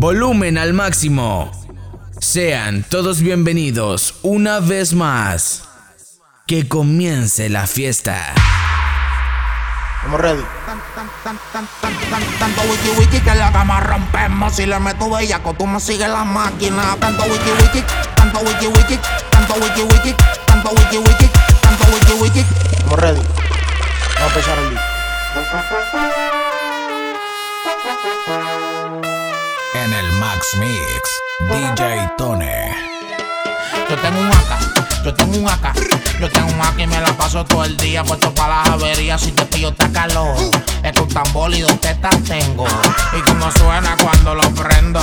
Volumen al máximo. Sean todos bienvenidos una vez más. Que comience la fiesta. Estamos ready. Tanto wiki wiki que en la cama rompemos. Si le meto bellaco, tú me sigues la máquina. Tanto wiki wiki, tanto wiki wiki, tanto wiki wiki, tanto wiki wiki, tanto wiki wiki. Estamos ready. Vamos a empezar el día. En el Max Mix, DJ Tone. Yo tengo un AK, yo tengo un AK, yo tengo un AK y me la paso todo el día puesto para las averías. Si te pillo está calor, es un tambor y tengo. Y como suena cuando lo prendo,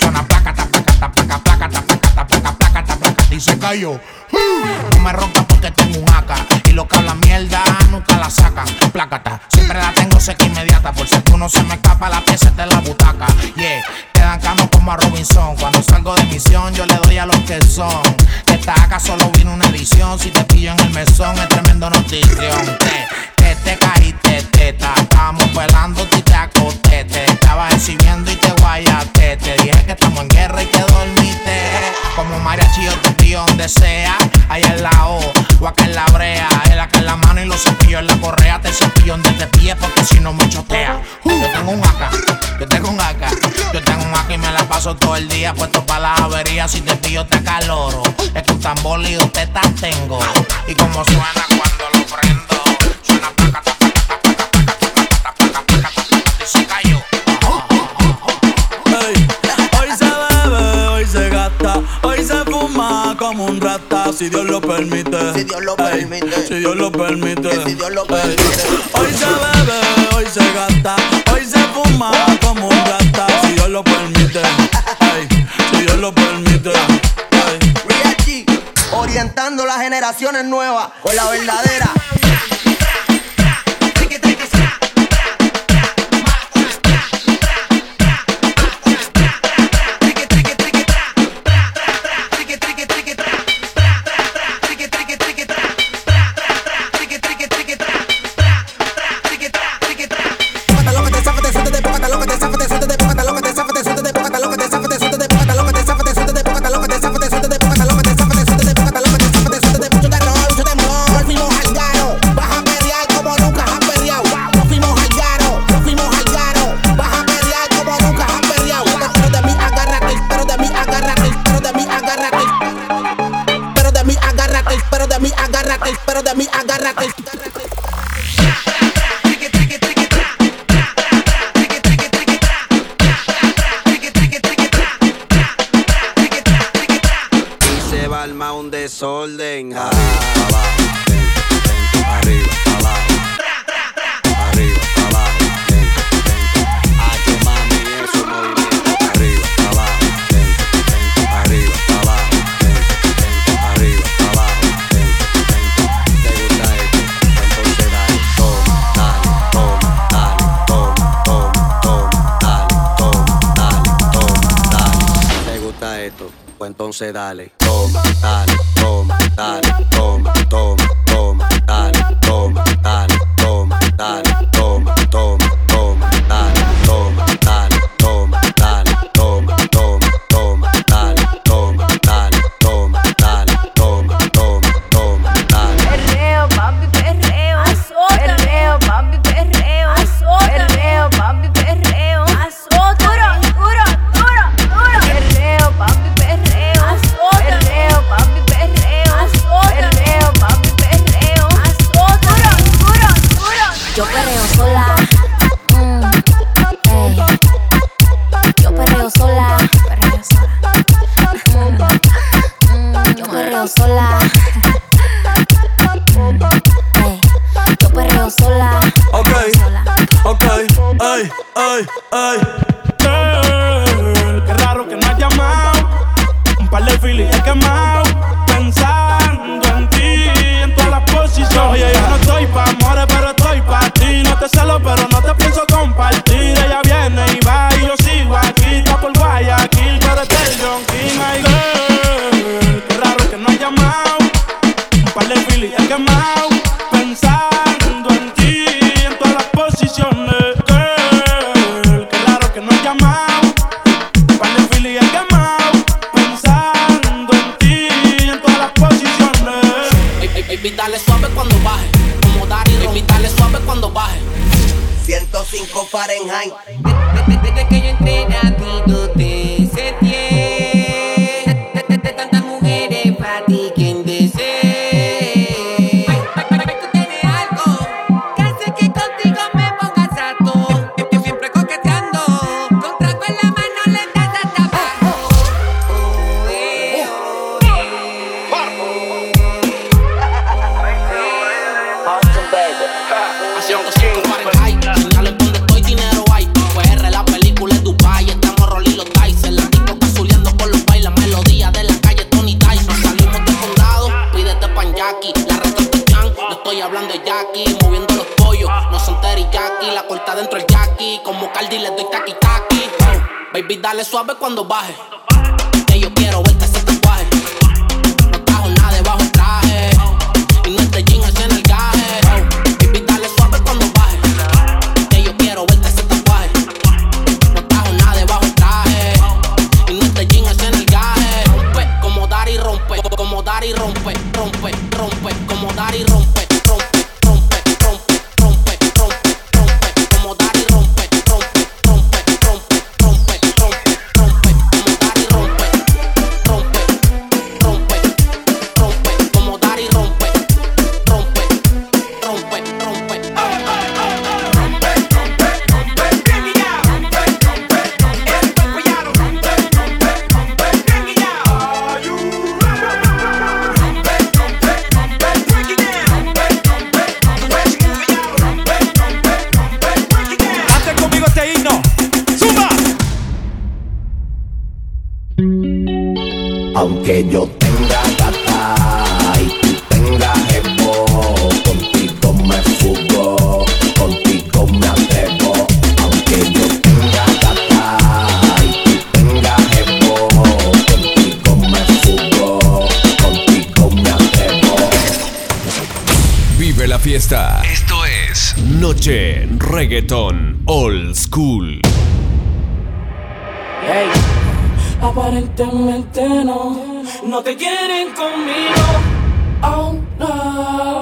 suena placa, ta, placa, ta, placa, placa, ta, placa, ta, placa, placa, ta, placa, y se cayó. No me rompas porque tengo un AK y lo que habla mierda nunca la sacan. Plácata, siempre la tengo seca inmediata por si tú no se me escapa la pieza de la butaca. Yeah, como a Robinson. Cuando salgo de misión yo le doy a los que son. Esta AK solo vino una edición. Si te pillo en el mesón es tremendo notición. Te caíste teta, estamos pelando y te acosté. Te estaba exhibiendo y te guayaste. Te dije que estamos en guerra y que dormiste. Como mariachi yo te pillo donde sea. Ahí en la O, o acá en la brea. El acá en la mano y los cepillos en la correa. Te cepillo donde te pille porque si no me chotea. Yo tengo un AK, yo tengo un AK. Yo tengo un AK y me la paso todo el día puesto para las averías. Si te pillo te acaloro. Es que un tambor y tetas tengo. Y como suena cuando lo prendo. Si Dios lo permite. Si Dios lo permite. Si Dios lo permite. Que si Dios lo permite. Hoy se bebe, hoy se gasta, hoy se fuma como un rata, si Dios lo permite. Ey, Si Dios lo permite. Real G, orientando las generaciones nuevas con la verdadera. Desorden. Arriba, abajo, arriba, abajo. Arriba, abajo, lento. Hacho, mami, eso movimiento. Arriba, abajo, arriba, abajo, arriba, abajo. ¿Te gusta esto? Entonces dale, toma, dale, toma, dale, toma, toma, toma, dale, toma, dale, toma, dale. ¿Te gusta esto? Pues entonces dale, toma, dale, dale, toma, toma, ay, Baby, dale suave cuando baje. Como Daryl, baby, suave cuando baje. 105 Fahrenheit. suave cuando baje. Cuando baje. noche, reggaeton old school. Hey. Aparentemente no, no te quieren conmigo. Oh no.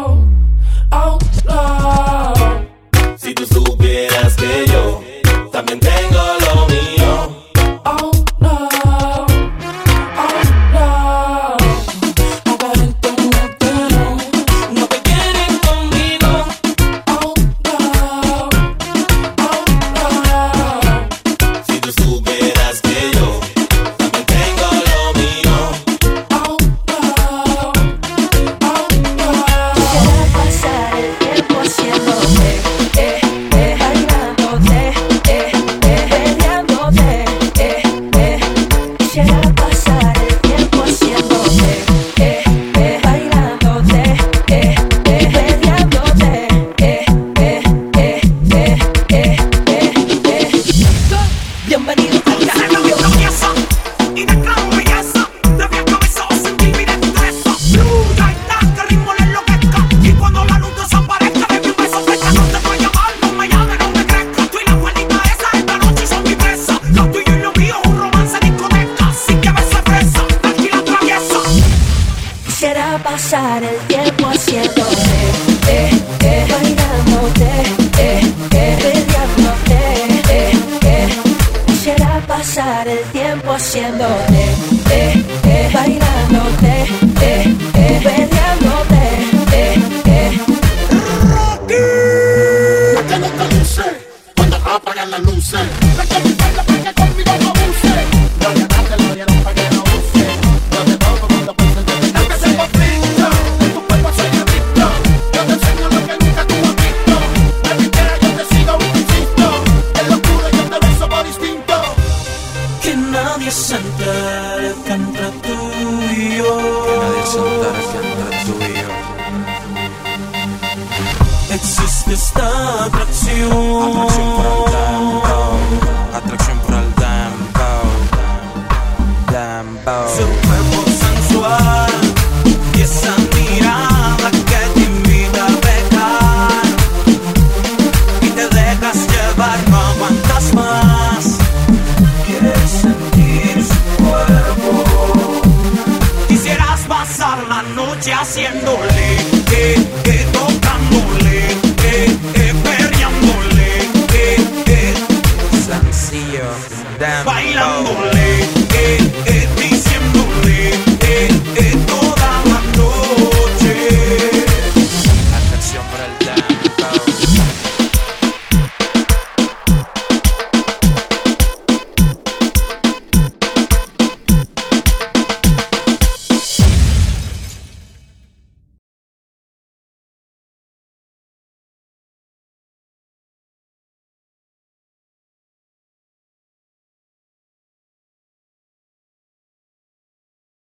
Attraction for a damn bow. Attraction for a damn bow. Damn bow.